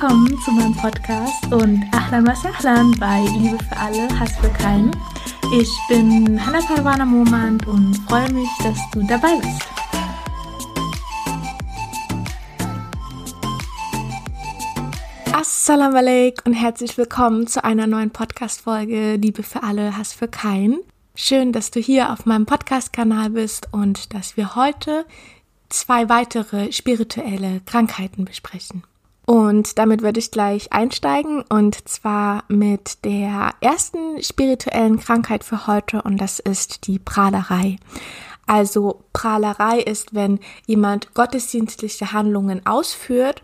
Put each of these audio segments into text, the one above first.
Willkommen zu meinem Podcast und Ahlan was Ahlan bei Liebe für alle, Hass für keinen. Ich bin Hannah Parwana Momand und freue mich, dass du dabei bist. Assalamu alaikum und herzlich willkommen zu einer neuen Podcast-Folge Liebe für alle, Hass für keinen. Schön, dass du hier auf meinem Podcast-Kanal bist und dass wir heute zwei weitere spirituelle Krankheiten besprechen. Und damit würde ich gleich einsteigen und zwar mit der ersten spirituellen Krankheit für heute und das ist die Prahlerei. Also Prahlerei ist, wenn jemand gottesdienstliche Handlungen ausführt,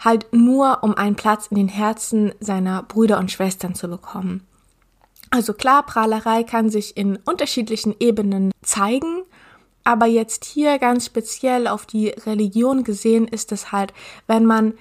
halt nur um einen Platz in den Herzen seiner Brüder und Schwestern zu bekommen. Also klar, Prahlerei kann sich in unterschiedlichen Ebenen zeigen, aber jetzt hier ganz speziell auf die Religion gesehen ist es halt, wenn man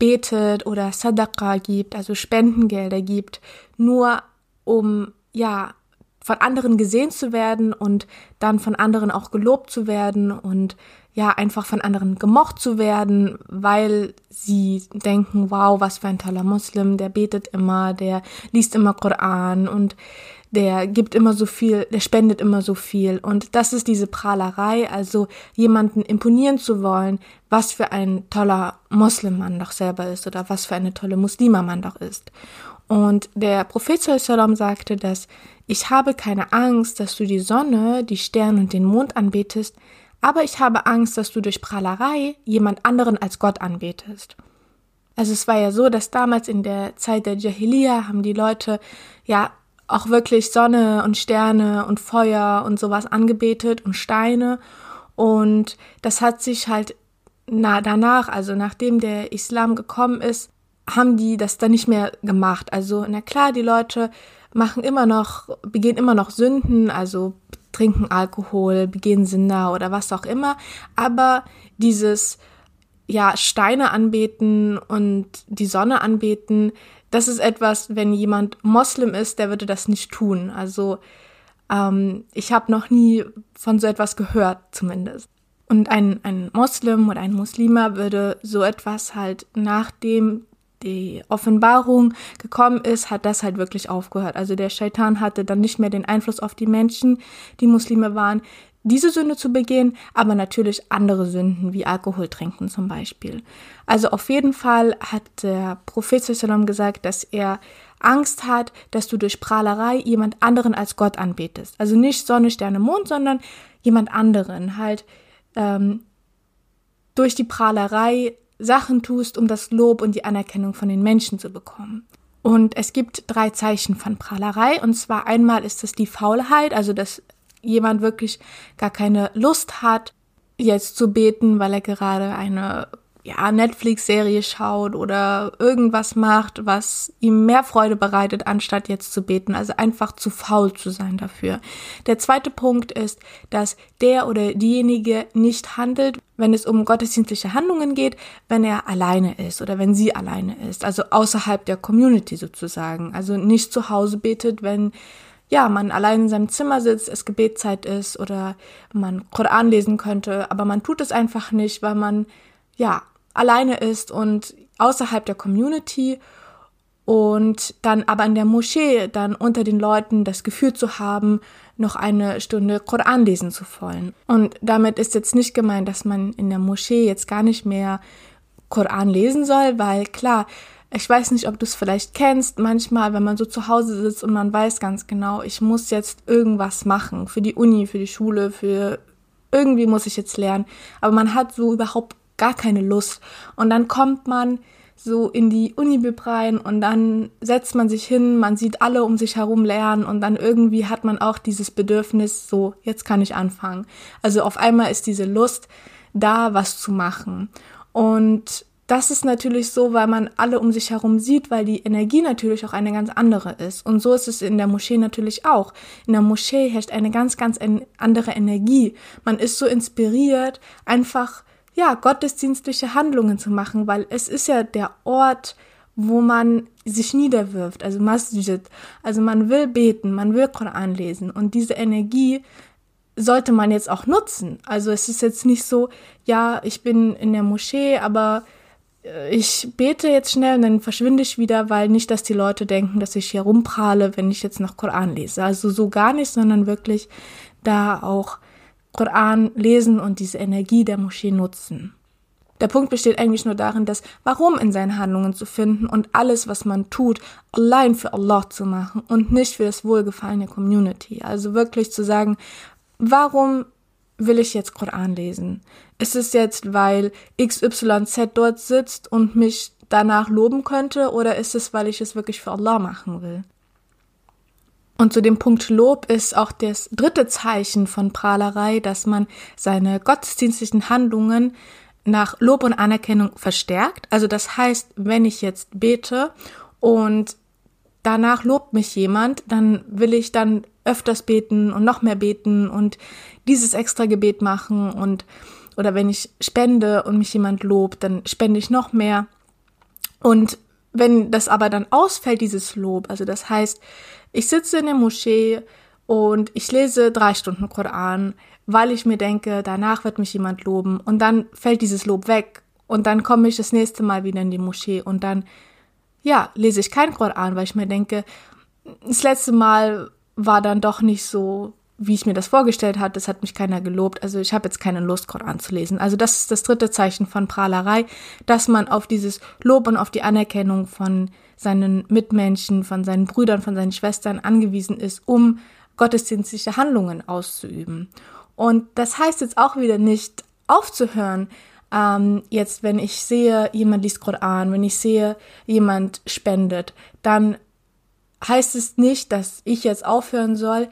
betet oder Sadaqa gibt, also Spendengelder gibt, nur um ja von anderen gesehen zu werden und dann von anderen auch gelobt zu werden und ja einfach von anderen gemocht zu werden, weil sie denken, wow, was für ein toller Muslim, der betet immer, der liest immer Koran und der gibt immer so viel, der spendet immer so viel. Und das ist diese Prahlerei, also jemanden imponieren zu wollen, was für ein toller Moslem man doch selber ist oder was für eine tolle Muslima man doch ist. Und der Prophet Sallam sagte, dass ich habe keine Angst, dass du die Sonne, die Sterne und den Mond anbetest, aber ich habe Angst, dass du durch Prahlerei jemand anderen als Gott anbetest. Also es war ja so, dass damals in der Zeit der Jahiliya haben die Leute ja auch wirklich Sonne und Sterne und Feuer und sowas angebetet und Steine. Und das hat sich halt na, danach, also nachdem der Islam gekommen ist, haben die das dann nicht mehr gemacht. Also, na klar, die Leute machen immer noch, begehen immer noch Sünden, also trinken Alkohol, begehen Sünder oder was auch immer. Aber dieses, ja, Steine anbeten und die Sonne anbeten, das ist etwas, wenn jemand Moslem ist, der würde das nicht tun. Also ähm, ich habe noch nie von so etwas gehört, zumindest. Und ein, ein Moslem oder ein Muslima würde so etwas halt nachdem die Offenbarung gekommen ist, hat das halt wirklich aufgehört. Also der Shaitan hatte dann nicht mehr den Einfluss auf die Menschen, die Muslime waren, diese Sünde zu begehen, aber natürlich andere Sünden wie Alkohol trinken zum Beispiel. Also auf jeden Fall hat der Prophet Sallam gesagt, dass er Angst hat, dass du durch Prahlerei jemand anderen als Gott anbetest. Also nicht Sonne, Sterne, Mond, sondern jemand anderen. Halt ähm, durch die Prahlerei Sachen tust, um das Lob und die Anerkennung von den Menschen zu bekommen. Und es gibt drei Zeichen von Prahlerei. Und zwar einmal ist es die Faulheit, also das jemand wirklich gar keine Lust hat, jetzt zu beten, weil er gerade eine ja, Netflix-Serie schaut oder irgendwas macht, was ihm mehr Freude bereitet, anstatt jetzt zu beten. Also einfach zu faul zu sein dafür. Der zweite Punkt ist, dass der oder diejenige nicht handelt, wenn es um gottesdienstliche Handlungen geht, wenn er alleine ist oder wenn sie alleine ist. Also außerhalb der Community sozusagen. Also nicht zu Hause betet, wenn ja, man allein in seinem Zimmer sitzt, es Gebetszeit ist oder man Koran lesen könnte, aber man tut es einfach nicht, weil man ja alleine ist und außerhalb der Community und dann aber in der Moschee dann unter den Leuten das Gefühl zu haben, noch eine Stunde Koran lesen zu wollen. Und damit ist jetzt nicht gemeint, dass man in der Moschee jetzt gar nicht mehr Koran lesen soll, weil klar, ich weiß nicht, ob du es vielleicht kennst, manchmal, wenn man so zu Hause sitzt und man weiß ganz genau, ich muss jetzt irgendwas machen für die Uni, für die Schule, für irgendwie muss ich jetzt lernen, aber man hat so überhaupt gar keine Lust und dann kommt man so in die Uni-Bib rein und dann setzt man sich hin, man sieht alle um sich herum lernen und dann irgendwie hat man auch dieses Bedürfnis, so, jetzt kann ich anfangen. Also auf einmal ist diese Lust da, was zu machen. Und das ist natürlich so, weil man alle um sich herum sieht, weil die Energie natürlich auch eine ganz andere ist. Und so ist es in der Moschee natürlich auch. In der Moschee herrscht eine ganz, ganz andere Energie. Man ist so inspiriert, einfach, ja, gottesdienstliche Handlungen zu machen, weil es ist ja der Ort, wo man sich niederwirft, also Masjid. Also man will beten, man will Koran lesen. Und diese Energie sollte man jetzt auch nutzen. Also es ist jetzt nicht so, ja, ich bin in der Moschee, aber äh, ich bete jetzt schnell und dann verschwinde ich wieder, weil nicht, dass die Leute denken, dass ich hier rumprahle, wenn ich jetzt noch Koran lese. Also so gar nicht, sondern wirklich da auch Koran lesen und diese Energie der Moschee nutzen. Der Punkt besteht eigentlich nur darin, das Warum in seinen Handlungen zu finden und alles, was man tut, allein für Allah zu machen und nicht für das Wohlgefallen der Community. Also wirklich zu sagen, warum will ich jetzt Koran lesen? Ist es jetzt, weil XYZ dort sitzt und mich danach loben könnte oder ist es, weil ich es wirklich für Allah machen will? Und zu dem Punkt Lob ist auch das dritte Zeichen von Prahlerei, dass man seine gottesdienstlichen Handlungen nach Lob und Anerkennung verstärkt. Also das heißt, wenn ich jetzt bete und danach lobt mich jemand, dann will ich dann öfters beten und noch mehr beten und dieses extra Gebet machen und oder wenn ich spende und mich jemand lobt, dann spende ich noch mehr. Und wenn das aber dann ausfällt, dieses Lob, also das heißt, ich sitze in der Moschee und ich lese drei Stunden Koran, weil ich mir denke, danach wird mich jemand loben und dann fällt dieses Lob weg und dann komme ich das nächste Mal wieder in die Moschee und dann, ja, lese ich kein Koran, weil ich mir denke, das letzte Mal war dann doch nicht so, wie ich mir das vorgestellt hatte. Das hat mich keiner gelobt. Also ich habe jetzt keine Lust, Koran zu lesen. Also das ist das dritte Zeichen von Prahlerei, dass man auf dieses Lob und auf die Anerkennung von seinen Mitmenschen, von seinen Brüdern, von seinen Schwestern angewiesen ist, um gottesdienstliche Handlungen auszuüben. Und das heißt jetzt auch wieder nicht aufzuhören, ähm, jetzt wenn ich sehe, jemand liest Koran, wenn ich sehe, jemand spendet, dann heißt es nicht, dass ich jetzt aufhören soll,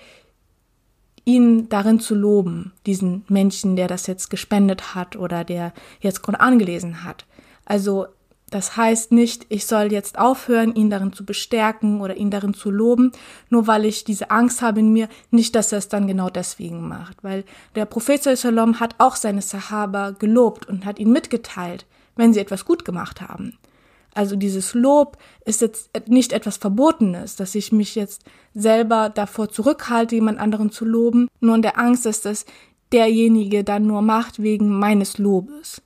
ihn darin zu loben, diesen Menschen, der das jetzt gespendet hat oder der jetzt Koran gelesen hat. Also das heißt nicht, ich soll jetzt aufhören, ihn darin zu bestärken oder ihn darin zu loben, nur weil ich diese Angst habe in mir, nicht, dass er es dann genau deswegen macht. Weil der Prophet Salom hat auch seine Sahaba gelobt und hat ihnen mitgeteilt, wenn sie etwas gut gemacht haben. Also dieses Lob ist jetzt nicht etwas Verbotenes, dass ich mich jetzt selber davor zurückhalte, jemand anderen zu loben, nur in der Angst, dass das derjenige dann nur macht wegen meines Lobes.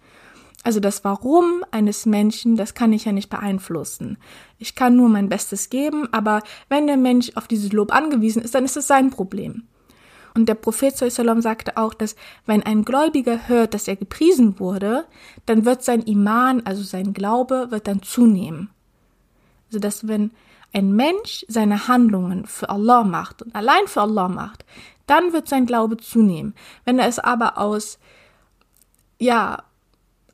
Also das Warum eines Menschen, das kann ich ja nicht beeinflussen. Ich kann nur mein Bestes geben, aber wenn der Mensch auf dieses Lob angewiesen ist, dann ist es sein Problem. Und der Prophet Sallam sagte auch, dass wenn ein Gläubiger hört, dass er gepriesen wurde, dann wird sein Iman, also sein Glaube, wird dann zunehmen. Also dass wenn ein Mensch seine Handlungen für Allah macht und allein für Allah macht, dann wird sein Glaube zunehmen. Wenn er es aber aus, ja,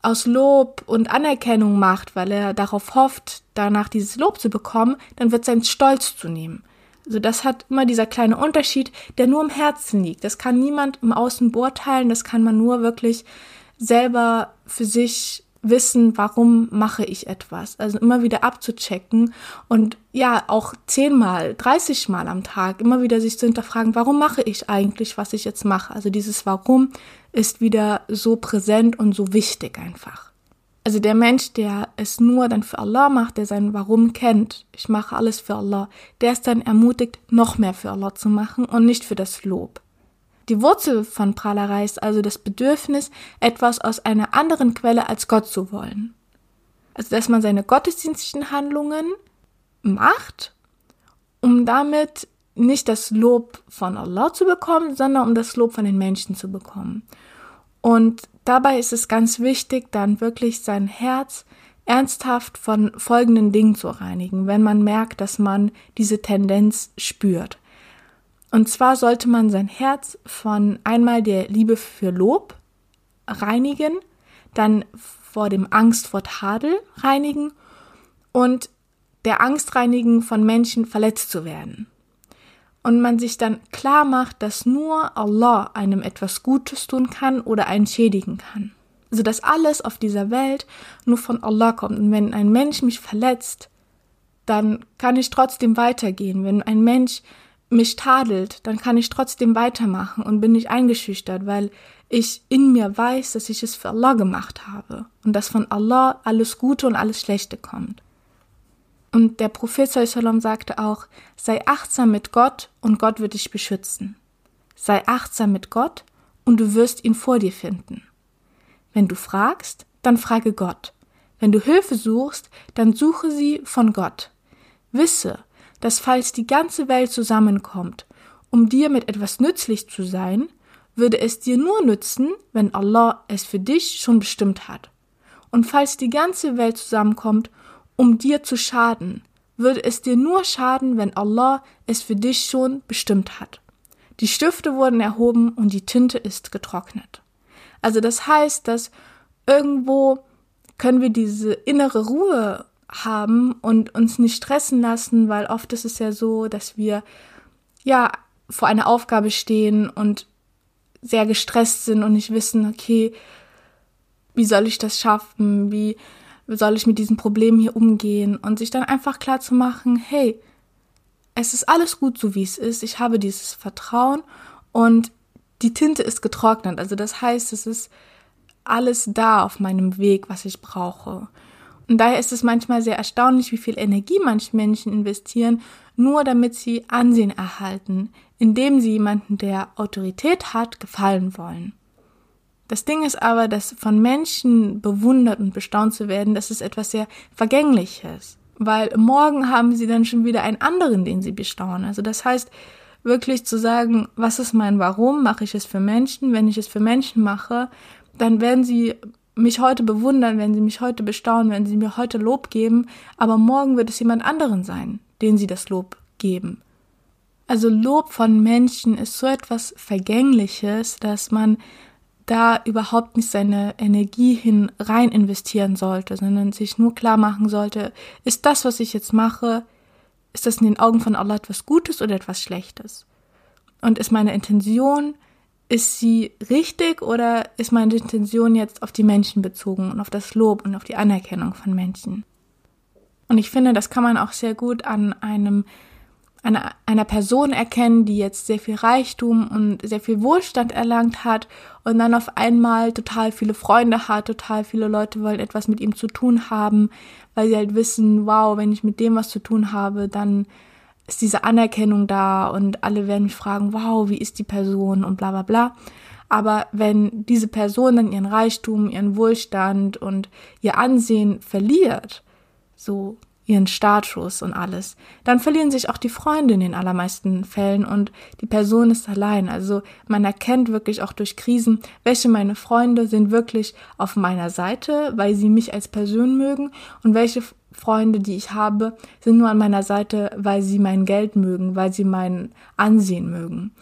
aus Lob und Anerkennung macht, weil er darauf hofft, danach dieses Lob zu bekommen, dann wird sein Stolz zunehmen. Also das hat immer dieser kleine Unterschied, der nur im Herzen liegt. Das kann niemand im Außen beurteilen, das kann man nur wirklich selber für sich wissen, warum mache ich etwas. Also immer wieder abzuchecken und ja, auch zehnmal, dreißigmal am Tag immer wieder sich zu hinterfragen, warum mache ich eigentlich, was ich jetzt mache. Also dieses Warum ist wieder so präsent und so wichtig einfach. Also der Mensch, der es nur dann für Allah macht, der sein Warum kennt, ich mache alles für Allah, der ist dann ermutigt, noch mehr für Allah zu machen und nicht für das Lob. Die Wurzel von Prahlerei ist also das Bedürfnis, etwas aus einer anderen Quelle als Gott zu wollen. Also dass man seine gottesdienstlichen Handlungen macht, um damit nicht das Lob von Allah zu bekommen, sondern um das Lob von den Menschen zu bekommen. Und dabei ist es ganz wichtig, dann wirklich sein Herz ernsthaft von folgenden Dingen zu reinigen, wenn man merkt, dass man diese Tendenz spürt. Und zwar sollte man sein Herz von einmal der Liebe für Lob reinigen, dann vor dem Angst vor Tadel reinigen und der Angst reinigen, von Menschen verletzt zu werden. Und man sich dann klar macht, dass nur Allah einem etwas Gutes tun kann oder einen schädigen kann. Also dass alles auf dieser Welt nur von Allah kommt. Und wenn ein Mensch mich verletzt, dann kann ich trotzdem weitergehen. Wenn ein Mensch mich tadelt, dann kann ich trotzdem weitermachen und bin nicht eingeschüchtert, weil ich in mir weiß, dass ich es für Allah gemacht habe und dass von Allah alles Gute und alles Schlechte kommt. Und der Prophet sallam sagte auch, sei achtsam mit Gott und Gott wird dich beschützen. Sei achtsam mit Gott und du wirst ihn vor dir finden. Wenn du fragst, dann frage Gott. Wenn du Hilfe suchst, dann suche sie von Gott. Wisse, dass falls die ganze Welt zusammenkommt, um dir mit etwas nützlich zu sein, würde es dir nur nützen, wenn Allah es für dich schon bestimmt hat. Und falls die ganze Welt zusammenkommt, um dir zu schaden, würde es dir nur schaden, wenn Allah es für dich schon bestimmt hat. Die Stifte wurden erhoben und die Tinte ist getrocknet. Also das heißt, dass irgendwo können wir diese innere Ruhe haben und uns nicht stressen lassen, weil oft ist es ja so, dass wir ja vor einer Aufgabe stehen und sehr gestresst sind und nicht wissen, okay, wie soll ich das schaffen? Wie soll ich mit diesem Problem hier umgehen? Und sich dann einfach klar zu machen, hey, es ist alles gut so wie es ist. Ich habe dieses Vertrauen und die Tinte ist getrocknet. Also das heißt, es ist alles da auf meinem Weg, was ich brauche. Und daher ist es manchmal sehr erstaunlich, wie viel Energie manche Menschen investieren, nur damit sie Ansehen erhalten, indem sie jemanden, der Autorität hat, gefallen wollen. Das Ding ist aber, dass von Menschen bewundert und bestaunt zu werden, das ist etwas sehr Vergängliches. Weil morgen haben sie dann schon wieder einen anderen, den sie bestaunen. Also das heißt, wirklich zu sagen, was ist mein Warum? Mache ich es für Menschen? Wenn ich es für Menschen mache, dann werden sie mich heute bewundern, wenn sie mich heute bestaunen, wenn sie mir heute Lob geben, aber morgen wird es jemand anderen sein, den sie das Lob geben. Also Lob von Menschen ist so etwas Vergängliches, dass man da überhaupt nicht seine Energie hin rein investieren sollte, sondern sich nur klar machen sollte, ist das, was ich jetzt mache, ist das in den Augen von Allah etwas Gutes oder etwas Schlechtes? Und ist meine Intention, ist sie richtig oder ist meine Intention jetzt auf die Menschen bezogen und auf das Lob und auf die Anerkennung von Menschen? Und ich finde, das kann man auch sehr gut an einem einer, einer Person erkennen, die jetzt sehr viel Reichtum und sehr viel Wohlstand erlangt hat und dann auf einmal total viele Freunde hat, total viele Leute wollen etwas mit ihm zu tun haben, weil sie halt wissen, wow, wenn ich mit dem was zu tun habe, dann ist diese Anerkennung da und alle werden mich fragen, wow, wie ist die Person und bla bla bla. Aber wenn diese Person dann ihren Reichtum, ihren Wohlstand und ihr Ansehen verliert, so ihren Status und alles. Dann verlieren sich auch die Freunde in den allermeisten Fällen und die Person ist allein. Also man erkennt wirklich auch durch Krisen, welche meine Freunde sind wirklich auf meiner Seite, weil sie mich als Person mögen und welche Freunde, die ich habe, sind nur an meiner Seite, weil sie mein Geld mögen, weil sie mein Ansehen mögen.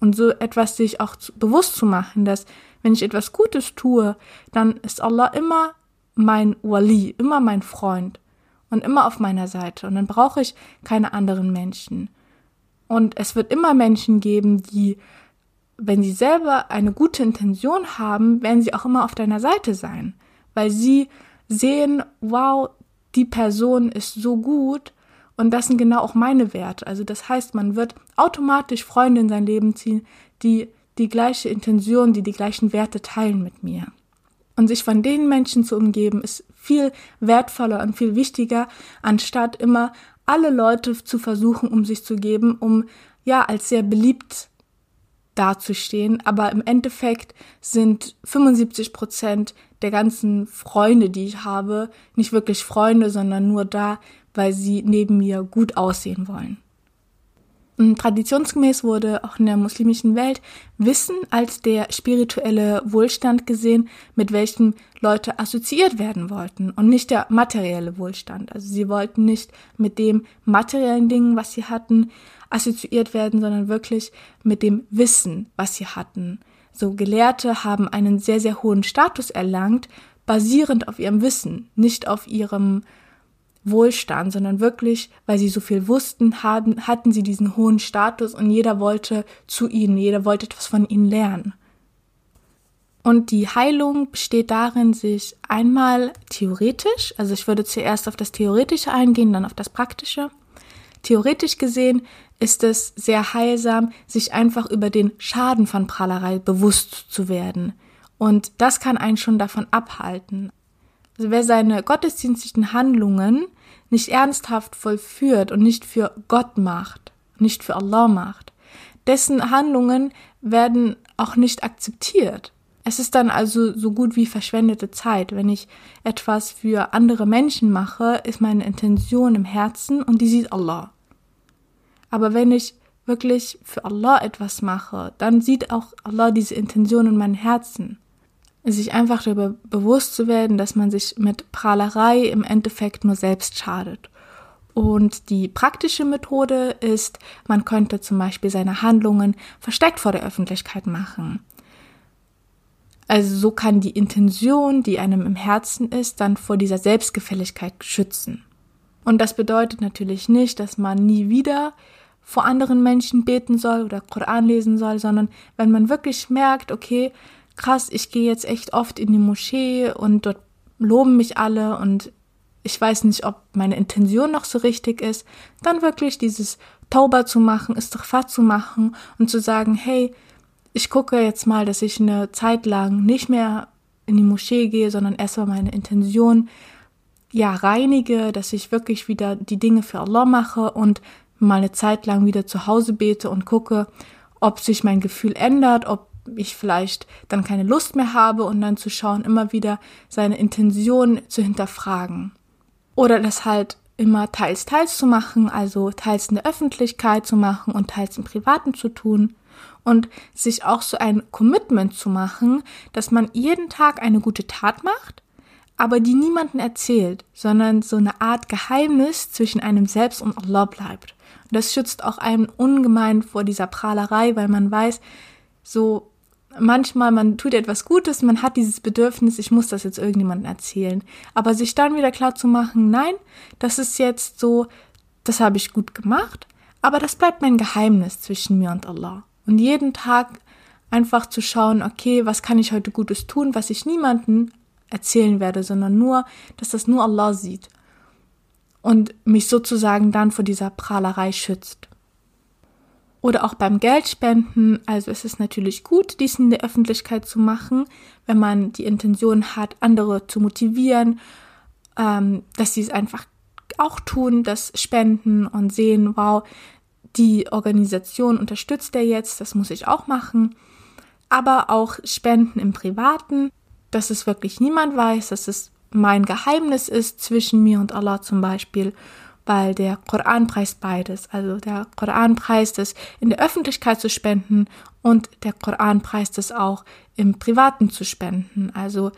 Und so etwas sich auch bewusst zu machen, dass wenn ich etwas Gutes tue, dann ist Allah immer mein Wali, immer mein Freund und immer auf meiner Seite. Und dann brauche ich keine anderen Menschen. Und es wird immer Menschen geben, die, wenn sie selber eine gute Intention haben, werden sie auch immer auf deiner Seite sein. Weil sie sehen, wow, die Person ist so gut und das sind genau auch meine Werte. Also das heißt, man wird automatisch Freunde in sein Leben ziehen, die die gleiche Intention, die die gleichen Werte teilen mit mir. Und sich von den Menschen zu umgeben, ist viel wertvoller und viel wichtiger, anstatt immer alle Leute zu versuchen, um sich zu geben, um ja als sehr beliebt dazustehen. Aber im Endeffekt sind 75 Prozent der ganzen Freunde, die ich habe, nicht wirklich Freunde, sondern nur da, weil sie neben mir gut aussehen wollen. Traditionsgemäß wurde auch in der muslimischen Welt Wissen als der spirituelle Wohlstand gesehen, mit welchem Leute assoziiert werden wollten und nicht der materielle Wohlstand. Also sie wollten nicht mit dem materiellen Dingen, was sie hatten, assoziiert werden, sondern wirklich mit dem Wissen, was sie hatten. So Gelehrte haben einen sehr, sehr hohen Status erlangt, basierend auf ihrem Wissen, nicht auf ihrem Wohlstand, sondern wirklich, weil sie so viel wussten, hatten, hatten sie diesen hohen Status und jeder wollte zu ihnen, jeder wollte etwas von ihnen lernen. Und die Heilung besteht darin, sich einmal theoretisch, also ich würde zuerst auf das Theoretische eingehen, dann auf das Praktische. Theoretisch gesehen ist es sehr heilsam, sich einfach über den Schaden von Prahlerei bewusst zu werden. Und das kann einen schon davon abhalten. Also wer seine gottesdienstlichen Handlungen nicht ernsthaft vollführt und nicht für Gott macht, nicht für Allah macht, dessen Handlungen werden auch nicht akzeptiert. Es ist dann also so gut wie verschwendete Zeit. Wenn ich etwas für andere Menschen mache, ist meine Intention im Herzen und die sieht Allah. Aber wenn ich wirklich für Allah etwas mache, dann sieht auch Allah diese Intention in meinem Herzen. Sich einfach darüber bewusst zu werden, dass man sich mit Prahlerei im Endeffekt nur selbst schadet. Und die praktische Methode ist, man könnte zum Beispiel seine Handlungen versteckt vor der Öffentlichkeit machen. Also so kann die Intention, die einem im Herzen ist, dann vor dieser Selbstgefälligkeit schützen. Und das bedeutet natürlich nicht, dass man nie wieder vor anderen Menschen beten soll oder Koran lesen soll, sondern wenn man wirklich merkt, okay, krass, ich gehe jetzt echt oft in die Moschee und dort loben mich alle und ich weiß nicht, ob meine Intention noch so richtig ist, dann wirklich dieses Tauber zu machen, Istighfar zu machen und zu sagen, hey, ich gucke jetzt mal, dass ich eine Zeit lang nicht mehr in die Moschee gehe, sondern erstmal meine Intention ja reinige, dass ich wirklich wieder die Dinge für Allah mache und mal eine Zeit lang wieder zu Hause bete und gucke, ob sich mein Gefühl ändert, ob ich vielleicht dann keine Lust mehr habe und dann zu schauen, immer wieder seine Intention zu hinterfragen. Oder das halt immer teils, teils zu machen, also teils in der Öffentlichkeit zu machen und teils im Privaten zu tun. Und sich auch so ein Commitment zu machen, dass man jeden Tag eine gute Tat macht, aber die niemanden erzählt, sondern so eine Art Geheimnis zwischen einem selbst und Allah bleibt. Und das schützt auch einen ungemein vor dieser Prahlerei, weil man weiß, so manchmal, man tut etwas Gutes, man hat dieses Bedürfnis, ich muss das jetzt irgendjemandem erzählen. Aber sich dann wieder klar zu machen, nein, das ist jetzt so, das habe ich gut gemacht, aber das bleibt mein Geheimnis zwischen mir und Allah. Und jeden Tag einfach zu schauen, okay, was kann ich heute Gutes tun, was ich niemandem erzählen werde, sondern nur, dass das nur Allah sieht. Und mich sozusagen dann vor dieser Prahlerei schützt. Oder auch beim Geldspenden. Also es ist natürlich gut, dies in der Öffentlichkeit zu machen, wenn man die Intention hat, andere zu motivieren, ähm, dass sie es einfach auch tun, das Spenden und sehen, wow, die Organisation unterstützt er jetzt, das muss ich auch machen. Aber auch Spenden im Privaten, dass es wirklich niemand weiß, dass es mein Geheimnis ist zwischen mir und Allah zum Beispiel weil der Koran preist beides. Also der Koran preist es, in der Öffentlichkeit zu spenden und der Koran preist es auch im Privaten zu spenden. Also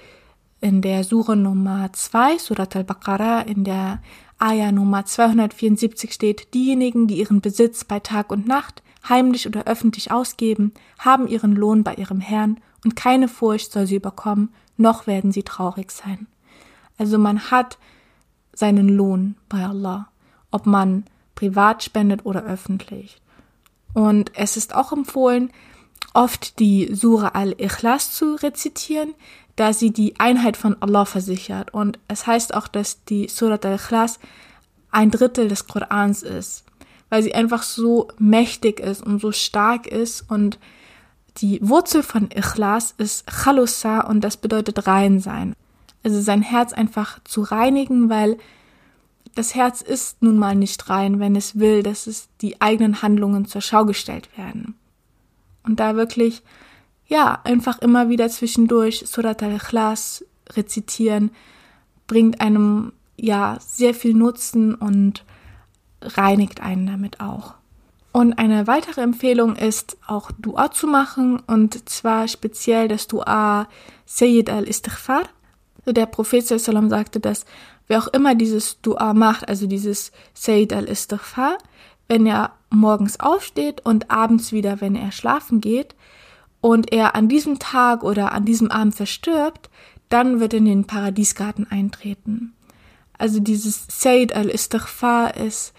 in der Sure Nummer 2, Surat al-Baqarah, in der Ayah Nummer 274 steht, diejenigen, die ihren Besitz bei Tag und Nacht heimlich oder öffentlich ausgeben, haben ihren Lohn bei ihrem Herrn und keine Furcht soll sie überkommen, noch werden sie traurig sein. Also man hat seinen Lohn bei Allah ob man privat spendet oder öffentlich. Und es ist auch empfohlen, oft die Sura al-Ikhlas zu rezitieren, da sie die Einheit von Allah versichert. Und es heißt auch, dass die Surat al-Ikhlas ein Drittel des Korans ist, weil sie einfach so mächtig ist und so stark ist. Und die Wurzel von Ikhlas ist Chalusa und das bedeutet rein sein. Also sein Herz einfach zu reinigen, weil das Herz ist nun mal nicht rein, wenn es will, dass es die eigenen Handlungen zur Schau gestellt werden. Und da wirklich, ja, einfach immer wieder zwischendurch Surat al-Ikhlas rezitieren, bringt einem, ja, sehr viel Nutzen und reinigt einen damit auch. Und eine weitere Empfehlung ist auch Dua zu machen und zwar speziell das Dua Sayyid al-Istighfar. Der Prophet sallam sagte, dass wer auch immer dieses Dua macht, also dieses Sayyid al-Istighfar, wenn er morgens aufsteht und abends wieder, wenn er schlafen geht, und er an diesem Tag oder an diesem Abend verstirbt, dann wird er in den Paradiesgarten eintreten. Also dieses Sayyid al-Istighfar ist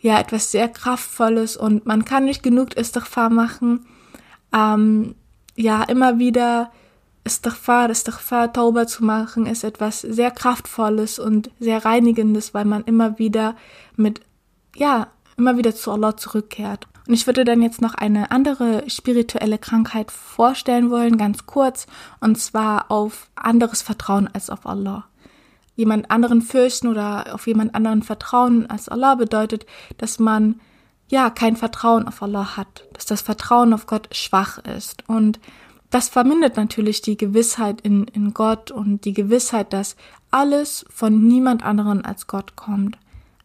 ja etwas sehr Kraftvolles und man kann nicht genug Istighfar machen. Ähm, ja, immer wieder Istighfar, Istighfar, Tauber zu machen, ist etwas sehr Kraftvolles und sehr Reinigendes, weil man immer wieder mit, ja, immer wieder zu Allah zurückkehrt. Und ich würde dann jetzt noch eine andere spirituelle Krankheit vorstellen wollen, ganz kurz, und zwar auf anderes Vertrauen als auf Allah. Jemand anderen fürchten oder auf jemand anderen vertrauen als Allah bedeutet, dass man ja kein Vertrauen auf Allah hat, dass das Vertrauen auf Gott schwach ist. Und das vermindert natürlich die Gewissheit in, in Gott und die Gewissheit, dass alles von niemand anderen als Gott kommt.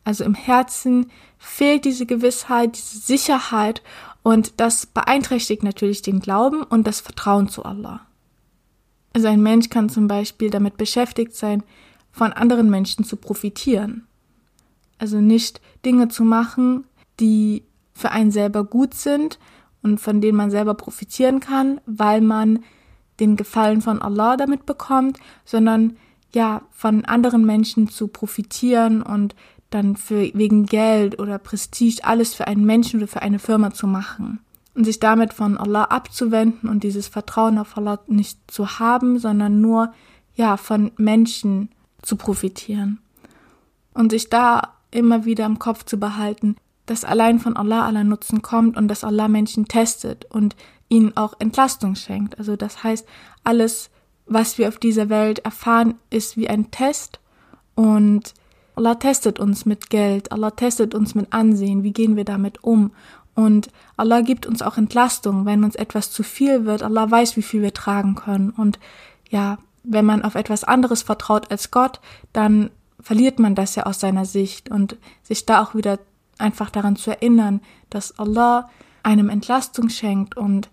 Also im Herzen fehlt diese Gewissheit, diese Sicherheit und das beeinträchtigt natürlich den Glauben und das Vertrauen zu Allah. Also ein Mensch kann zum Beispiel damit beschäftigt sein, von anderen Menschen zu profitieren. Also nicht Dinge zu machen, die für einen selber gut sind und von denen man selber profitieren kann, weil man den Gefallen von Allah damit bekommt, sondern ja, von anderen Menschen zu profitieren und dann für wegen Geld oder Prestige alles für einen Menschen oder für eine Firma zu machen. Und sich damit von Allah abzuwenden und dieses Vertrauen auf Allah nicht zu haben, sondern nur ja von Menschen zu profitieren. Und sich da immer wieder im Kopf zu behalten, dass allein von Allah aller Nutzen kommt und dass Allah Menschen testet und ihnen auch Entlastung schenkt. Also das heißt, alles, was wir auf dieser Welt erfahren, ist wie ein Test und Allah testet uns mit Geld, Allah testet uns mit Ansehen, wie gehen wir damit um. Und Allah gibt uns auch Entlastung, wenn uns etwas zu viel wird. Allah weiß, wie viel wir tragen können. Und ja, wenn man auf etwas anderes vertraut als Gott, dann verliert man das ja aus seiner Sicht und sich da auch wieder einfach daran zu erinnern, dass Allah einem Entlastung schenkt und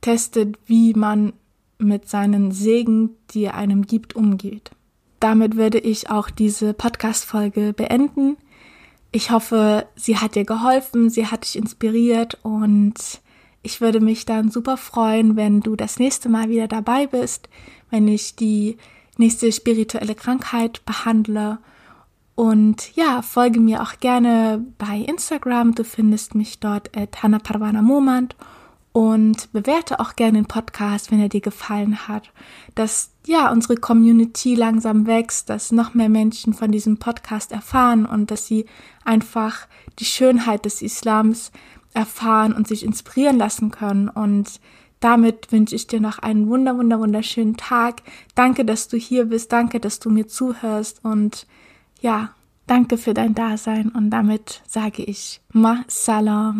testet, wie man mit seinen Segen, die er einem gibt, umgeht. Damit würde ich auch diese Podcast-Folge beenden. Ich hoffe, sie hat dir geholfen, sie hat dich inspiriert und ich würde mich dann super freuen, wenn du das nächste Mal wieder dabei bist, wenn ich die nächste spirituelle Krankheit behandle. Und ja, folge mir auch gerne bei Instagram. Du findest mich dort at Hannah Parvana Momand und bewerte auch gerne den Podcast, wenn er dir gefallen hat. Dass ja unsere Community langsam wächst, dass noch mehr Menschen von diesem Podcast erfahren und dass sie einfach die Schönheit des Islams erfahren und sich inspirieren lassen können und damit wünsche ich dir noch einen wunder, wunder, wunderschönen Tag. Danke, dass du hier bist. Danke, dass du mir zuhörst. Und ja, danke für dein Dasein. Und damit sage ich Ma Salam.